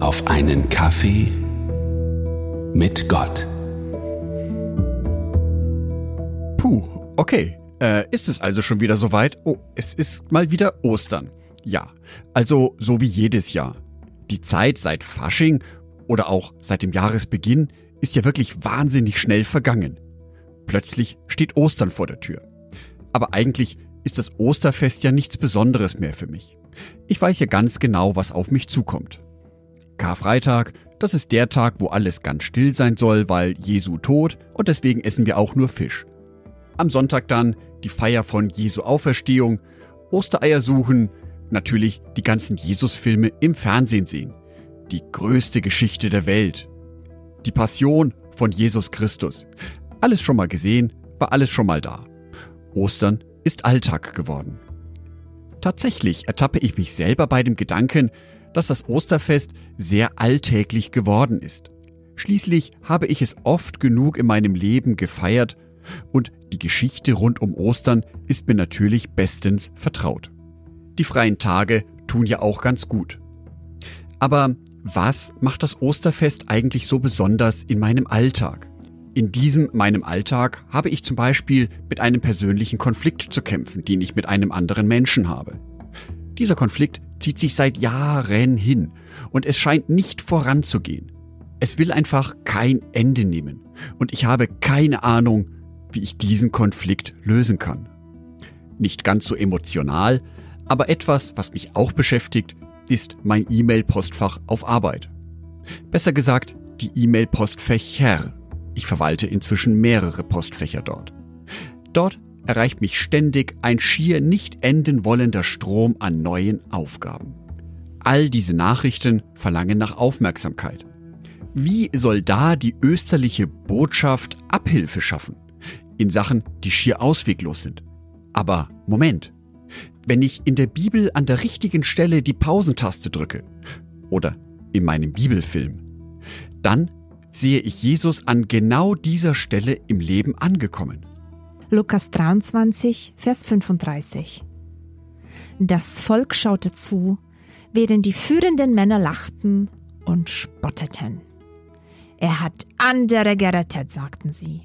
auf einen Kaffee mit Gott. Puh, okay. Äh, ist es also schon wieder soweit? Oh, es ist mal wieder Ostern. Ja, also so wie jedes Jahr. Die Zeit seit Fasching oder auch seit dem Jahresbeginn ist ja wirklich wahnsinnig schnell vergangen. Plötzlich steht Ostern vor der Tür. Aber eigentlich ist das Osterfest ja nichts Besonderes mehr für mich. Ich weiß ja ganz genau, was auf mich zukommt. Karfreitag, das ist der Tag, wo alles ganz still sein soll, weil Jesu tot und deswegen essen wir auch nur Fisch. Am Sonntag dann die Feier von Jesu Auferstehung, Ostereier suchen, natürlich die ganzen Jesus-Filme im Fernsehen sehen. Die größte Geschichte der Welt. Die Passion von Jesus Christus. Alles schon mal gesehen, war alles schon mal da. Ostern ist Alltag geworden. Tatsächlich ertappe ich mich selber bei dem Gedanken, dass das Osterfest sehr alltäglich geworden ist. Schließlich habe ich es oft genug in meinem Leben gefeiert und die Geschichte rund um Ostern ist mir natürlich bestens vertraut. Die freien Tage tun ja auch ganz gut. Aber was macht das Osterfest eigentlich so besonders in meinem Alltag? In diesem meinem Alltag habe ich zum Beispiel mit einem persönlichen Konflikt zu kämpfen, den ich mit einem anderen Menschen habe. Dieser Konflikt zieht sich seit Jahren hin und es scheint nicht voranzugehen. Es will einfach kein Ende nehmen und ich habe keine Ahnung, wie ich diesen Konflikt lösen kann. Nicht ganz so emotional, aber etwas, was mich auch beschäftigt, ist mein E-Mail-Postfach auf Arbeit. Besser gesagt, die E-Mail-Postfächer ich verwalte inzwischen mehrere Postfächer dort. Dort erreicht mich ständig ein schier nicht enden wollender Strom an neuen Aufgaben. All diese Nachrichten verlangen nach Aufmerksamkeit. Wie soll da die österliche Botschaft Abhilfe schaffen? In Sachen, die schier ausweglos sind. Aber Moment. Wenn ich in der Bibel an der richtigen Stelle die Pausentaste drücke oder in meinem Bibelfilm, dann sehe ich Jesus an genau dieser Stelle im Leben angekommen. Lukas 23, Vers 35. Das Volk schaute zu, während die führenden Männer lachten und spotteten. Er hat andere gerettet, sagten sie.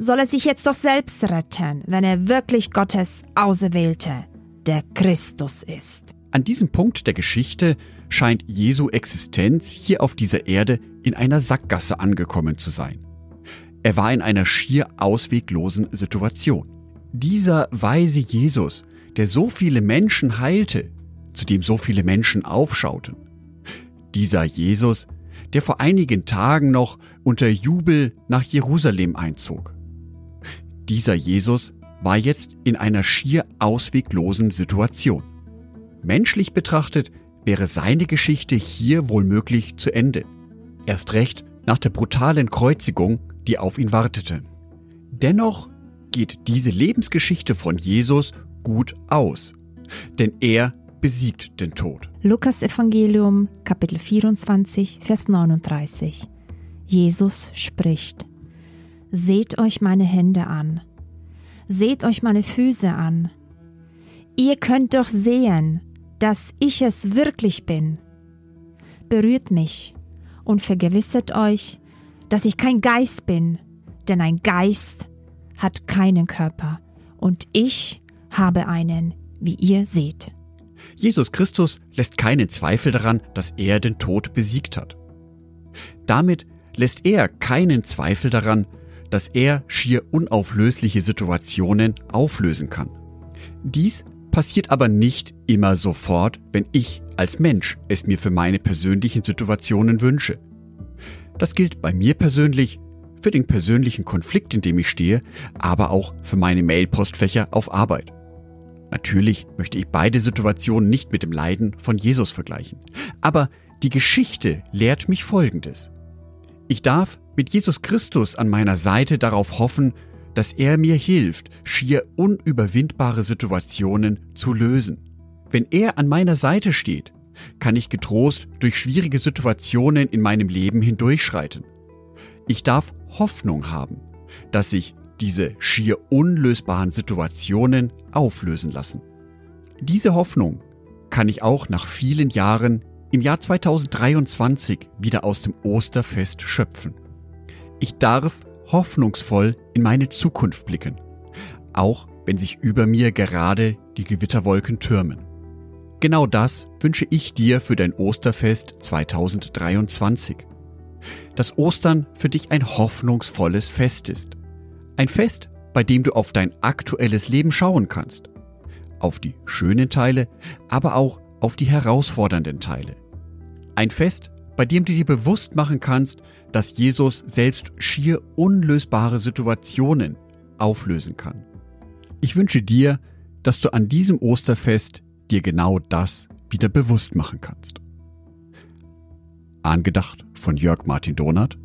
Soll er sich jetzt doch selbst retten, wenn er wirklich Gottes Auserwählte, der Christus ist. An diesem Punkt der Geschichte scheint Jesu Existenz hier auf dieser Erde in einer Sackgasse angekommen zu sein. Er war in einer schier ausweglosen Situation. Dieser weise Jesus, der so viele Menschen heilte, zu dem so viele Menschen aufschauten. Dieser Jesus, der vor einigen Tagen noch unter Jubel nach Jerusalem einzog. Dieser Jesus war jetzt in einer schier ausweglosen Situation. Menschlich betrachtet wäre seine Geschichte hier wohlmöglich zu Ende. Erst recht nach der brutalen Kreuzigung, die auf ihn wartete. Dennoch geht diese Lebensgeschichte von Jesus gut aus, denn er besiegt den Tod. Lukas Evangelium Kapitel 24 Vers 39 Jesus spricht Seht euch meine Hände an, seht euch meine Füße an. Ihr könnt doch sehen, dass ich es wirklich bin. Berührt mich und vergewissert euch, dass ich kein Geist bin, denn ein Geist hat keinen Körper und ich habe einen, wie ihr seht. Jesus Christus lässt keinen Zweifel daran, dass er den Tod besiegt hat. Damit lässt er keinen Zweifel daran, dass er schier unauflösliche Situationen auflösen kann. Dies passiert aber nicht immer sofort, wenn ich als Mensch es mir für meine persönlichen Situationen wünsche. Das gilt bei mir persönlich, für den persönlichen Konflikt, in dem ich stehe, aber auch für meine Mailpostfächer auf Arbeit. Natürlich möchte ich beide Situationen nicht mit dem Leiden von Jesus vergleichen. Aber die Geschichte lehrt mich Folgendes. Ich darf mit Jesus Christus an meiner Seite darauf hoffen, dass er mir hilft, schier unüberwindbare Situationen zu lösen. Wenn er an meiner Seite steht, kann ich getrost durch schwierige Situationen in meinem Leben hindurchschreiten. Ich darf Hoffnung haben, dass sich diese schier unlösbaren Situationen auflösen lassen. Diese Hoffnung kann ich auch nach vielen Jahren im Jahr 2023 wieder aus dem Osterfest schöpfen. Ich darf hoffnungsvoll in meine Zukunft blicken, auch wenn sich über mir gerade die Gewitterwolken türmen. Genau das wünsche ich dir für dein Osterfest 2023. Dass Ostern für dich ein hoffnungsvolles Fest ist. Ein Fest, bei dem du auf dein aktuelles Leben schauen kannst. Auf die schönen Teile, aber auch auf die herausfordernden Teile. Ein Fest, bei dem du dir bewusst machen kannst, dass Jesus selbst schier unlösbare Situationen auflösen kann. Ich wünsche dir, dass du an diesem Osterfest dir genau das wieder bewusst machen kannst. Angedacht von Jörg Martin Donath,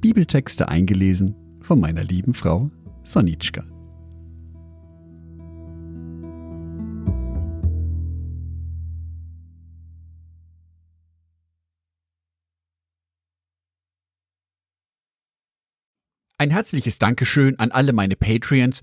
Bibeltexte eingelesen von meiner lieben Frau Sonitschka. Ein herzliches Dankeschön an alle meine Patreons,